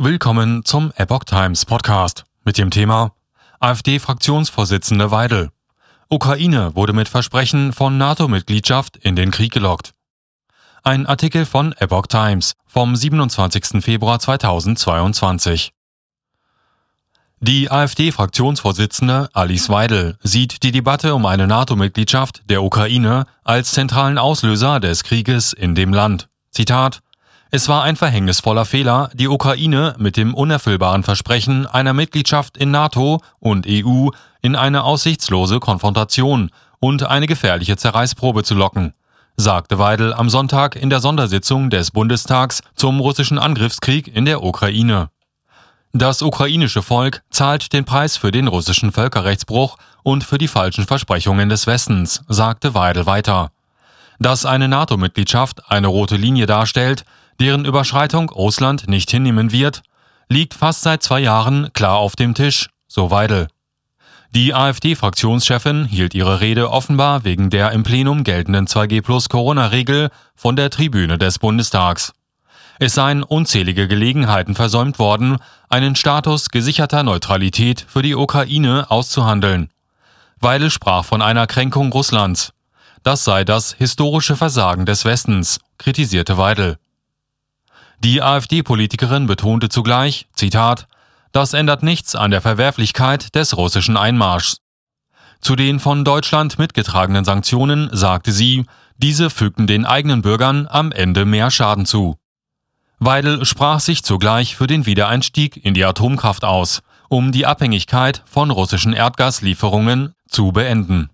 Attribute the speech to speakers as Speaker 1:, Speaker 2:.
Speaker 1: Willkommen zum Epoch Times Podcast mit dem Thema AfD-Fraktionsvorsitzende Weidel. Ukraine wurde mit Versprechen von NATO-Mitgliedschaft in den Krieg gelockt. Ein Artikel von Epoch Times vom 27. Februar 2022. Die AfD-Fraktionsvorsitzende Alice Weidel sieht die Debatte um eine NATO-Mitgliedschaft der Ukraine als zentralen Auslöser des Krieges in dem Land. Zitat es war ein verhängnisvoller Fehler, die Ukraine mit dem unerfüllbaren Versprechen einer Mitgliedschaft in NATO und EU in eine aussichtslose Konfrontation und eine gefährliche Zerreißprobe zu locken, sagte Weidel am Sonntag in der Sondersitzung des Bundestags zum russischen Angriffskrieg in der Ukraine. Das ukrainische Volk zahlt den Preis für den russischen Völkerrechtsbruch und für die falschen Versprechungen des Westens, sagte Weidel weiter. Dass eine NATO-Mitgliedschaft eine rote Linie darstellt, deren Überschreitung Russland nicht hinnehmen wird, liegt fast seit zwei Jahren klar auf dem Tisch, so Weidel. Die AfD-Fraktionschefin hielt ihre Rede offenbar wegen der im Plenum geltenden 2G plus Corona-Regel von der Tribüne des Bundestags. Es seien unzählige Gelegenheiten versäumt worden, einen Status gesicherter Neutralität für die Ukraine auszuhandeln. Weidel sprach von einer Kränkung Russlands. Das sei das historische Versagen des Westens, kritisierte Weidel. Die AfD-Politikerin betonte zugleich, Zitat, das ändert nichts an der Verwerflichkeit des russischen Einmarschs. Zu den von Deutschland mitgetragenen Sanktionen sagte sie, diese fügten den eigenen Bürgern am Ende mehr Schaden zu. Weidel sprach sich zugleich für den Wiedereinstieg in die Atomkraft aus, um die Abhängigkeit von russischen Erdgaslieferungen zu beenden.